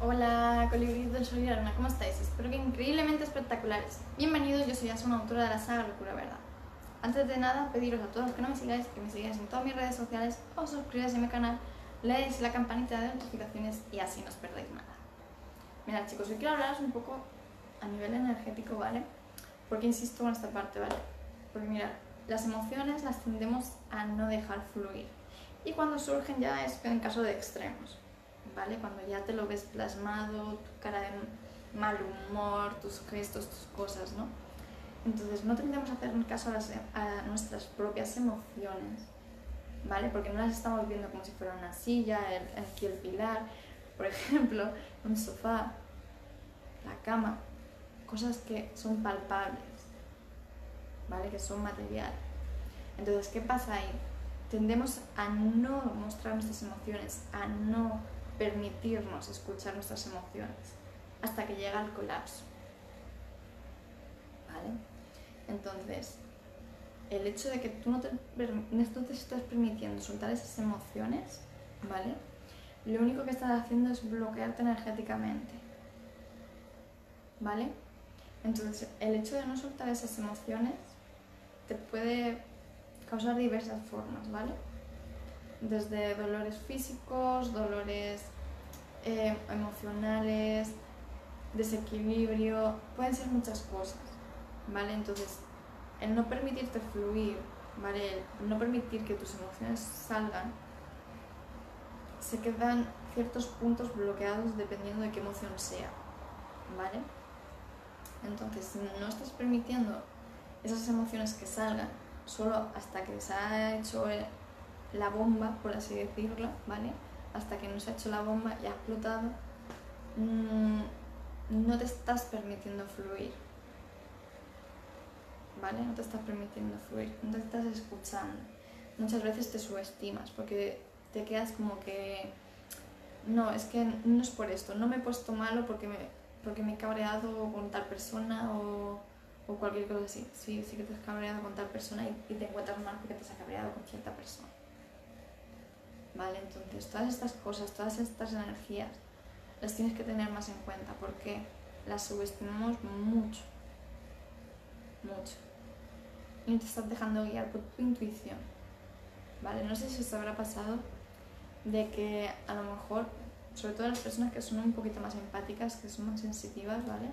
Hola, colibríes del Sol y la Luna, ¿cómo estáis? Espero que increíblemente espectaculares. Bienvenidos, yo soy Asuna, autora de la saga Locura Verdad. Antes de nada, pediros a todos los que no me sigáis, que me sigáis en todas mis redes sociales, os suscribáis a mi canal, le deis la campanita de notificaciones y así no os perdéis nada. Mirad chicos, hoy quiero hablaros un poco a nivel energético, ¿vale? Porque insisto en esta parte, ¿vale? Porque mirad, las emociones las tendemos a no dejar fluir. Y cuando surgen ya es en caso de extremos. ¿Vale? Cuando ya te lo ves plasmado, tu cara de mal humor, tus gestos, tus cosas, ¿no? Entonces no tendríamos que hacer caso a, nuestras propias emociones, ¿vale? Porque no las estamos viendo como si fuera una silla, el, aquí pilar, por ejemplo, un sofá, la cama, cosas que son palpables, ¿vale? Que son material. Entonces, ¿qué pasa ahí? Tendemos a no mostrar nuestras emociones, a no permitirnos escuchar nuestras emociones hasta que llega el colapso. ¿Vale? Entonces, el hecho de que tú no te, no estás permitiendo soltar esas emociones, ¿vale? Lo único que estás haciendo es bloquearte energéticamente. ¿Vale? Entonces, el hecho de no soltar esas emociones te puede causar diversas formas, ¿vale? Desde dolores físicos, dolores eh, emocionales, desequilibrio, pueden ser muchas cosas, ¿vale? Entonces, el no permitirte fluir, ¿vale? El no permitir que tus emociones salgan, se quedan ciertos puntos bloqueados dependiendo de qué emoción sea, ¿vale? Entonces, no estás permitiendo esas emociones que salgan solo hasta que se ha hecho la bomba, por así decirlo, ¿vale? Hasta que no se ha hecho la bomba y ha explotado, mm, no te estás permitiendo fluir. ¿Vale? No te estás permitiendo fluir, no te estás escuchando. Muchas veces te subestimas porque te quedas como que no, es que no es por esto, no me he puesto malo porque me, porque me he cabreado con tal persona o, o cualquier cosa así. Sí, sí que te has cabreado con tal persona y, y te encuentras mal porque te has cabreado con cierta persona. ¿Vale? Entonces, todas estas cosas, todas estas energías, las tienes que tener más en cuenta porque las subestimamos mucho, mucho. Y no te estás dejando guiar por tu intuición, ¿vale? No sé si os habrá pasado de que a lo mejor, sobre todo las personas que son un poquito más empáticas, que son más sensitivas, ¿vale?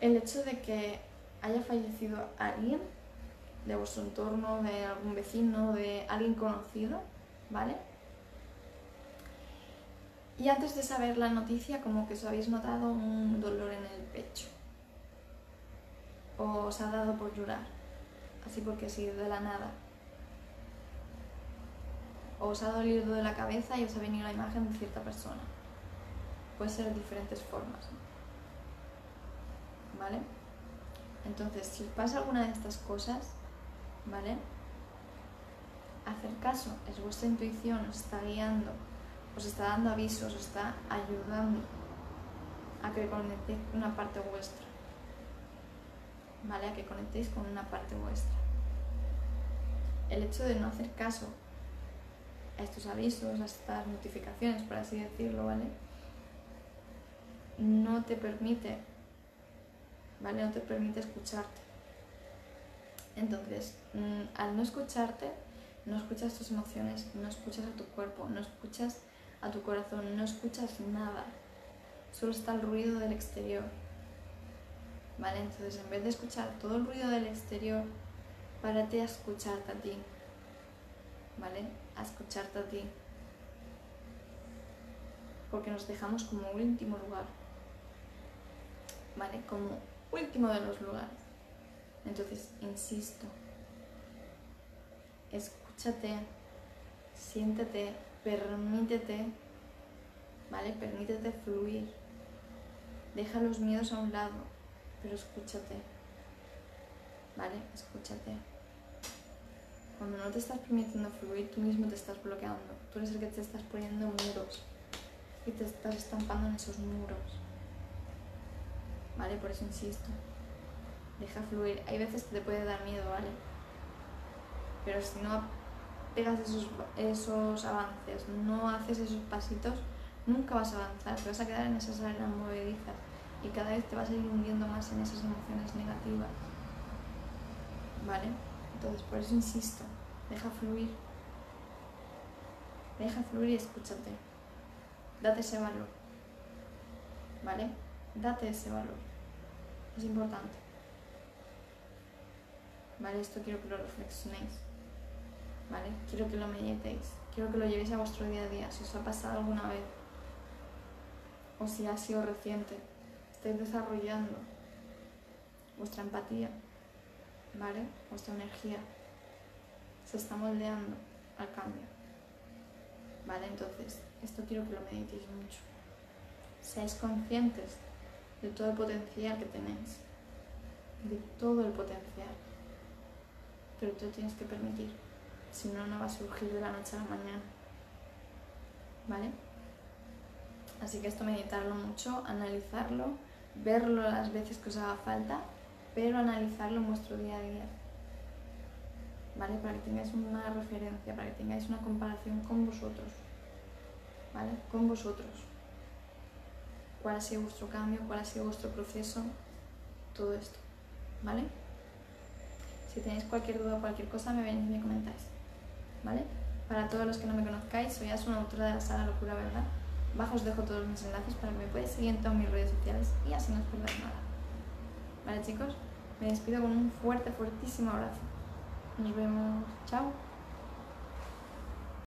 El hecho de que haya fallecido alguien de vuestro entorno, de algún vecino, de alguien conocido, ¿vale? Y antes de saber la noticia, como que os habéis notado un dolor en el pecho. O os ha dado por llorar, así porque así de la nada. O os ha dolido de la cabeza y os ha venido la imagen de cierta persona. Puede ser de diferentes formas. ¿Vale? Entonces, si os pasa alguna de estas cosas, ¿vale? Hacer caso, es vuestra intuición, os está guiando, os está dando avisos, os está ayudando a que conectéis con una parte vuestra. ¿Vale? A que conectéis con una parte vuestra. El hecho de no hacer caso a estos avisos, a estas notificaciones, por así decirlo, ¿vale? No te permite, ¿vale? No te permite escucharte. Entonces, mm, al no escucharte, no escuchas tus emociones, no escuchas a tu cuerpo, no escuchas a tu corazón, no escuchas nada. Solo está el ruido del exterior. ¿Vale? Entonces, en vez de escuchar todo el ruido del exterior, párate a escucharte a ti. ¿Vale? A escucharte a ti. Porque nos dejamos como último lugar. ¿Vale? Como último de los lugares. Entonces, insisto, escúchate, siéntete, permítete, ¿vale? Permítete fluir. Deja los miedos a un lado, pero escúchate, ¿vale? Escúchate. Cuando no te estás permitiendo fluir, tú mismo te estás bloqueando. Tú eres el que te estás poniendo muros y te estás estampando en esos muros. ¿Vale? Por eso insisto. Deja fluir. Hay veces que te puede dar miedo, ¿vale? Pero si no pegas esos, esos avances, no haces esos pasitos, Nunca vas a avanzar, te vas a quedar en esas arenas movedizas y cada vez te vas a ir hundiendo más en esas emociones negativas. ¿Vale? Entonces, por eso insisto, deja fluir. Deja fluir y escúchate. Date ese valor. ¿Vale? Date ese valor. Es importante. ¿Vale? Esto quiero que lo reflexionéis. Quiero que lo meditéis. Quiero que lo llevéis a vuestro día a día. Si os ha pasado alguna vez. O si ha sido reciente. Estáis desarrollando vuestra empatía. ¿Vale? Vuestra energía. Se está moldeando al cambio. ¿Vale? Entonces, esto quiero que lo meditéis mucho. Seáis conscientes de todo el potencial que tenéis. De todo el potencial. Pero tú tienes que permitir. Si no, no va a surgir de la noche a la mañana. ¿Vale? Así que esto meditarlo mucho, analizarlo, verlo las veces que os haga falta, pero analizarlo en vuestro día a día. ¿Vale? Para que tengáis una referencia, para que tengáis una comparación con vosotros. ¿Vale? Con vosotros. ¿Cuál ha sido vuestro cambio? ¿Cuál ha sido vuestro proceso? Todo esto. ¿Vale? Si tenéis cualquier duda o cualquier cosa, me venís y me comentáis. ¿Vale? Para todos los que no me conozcáis, soy una autora de la saga Locura Verdad. Abajo os dejo todos mis enlaces para que me podáis seguir en todas mis redes sociales y así no os perdáis nada. ¿Vale chicos? Me despido con un fuerte, fuertísimo abrazo. Nos vemos. Chao.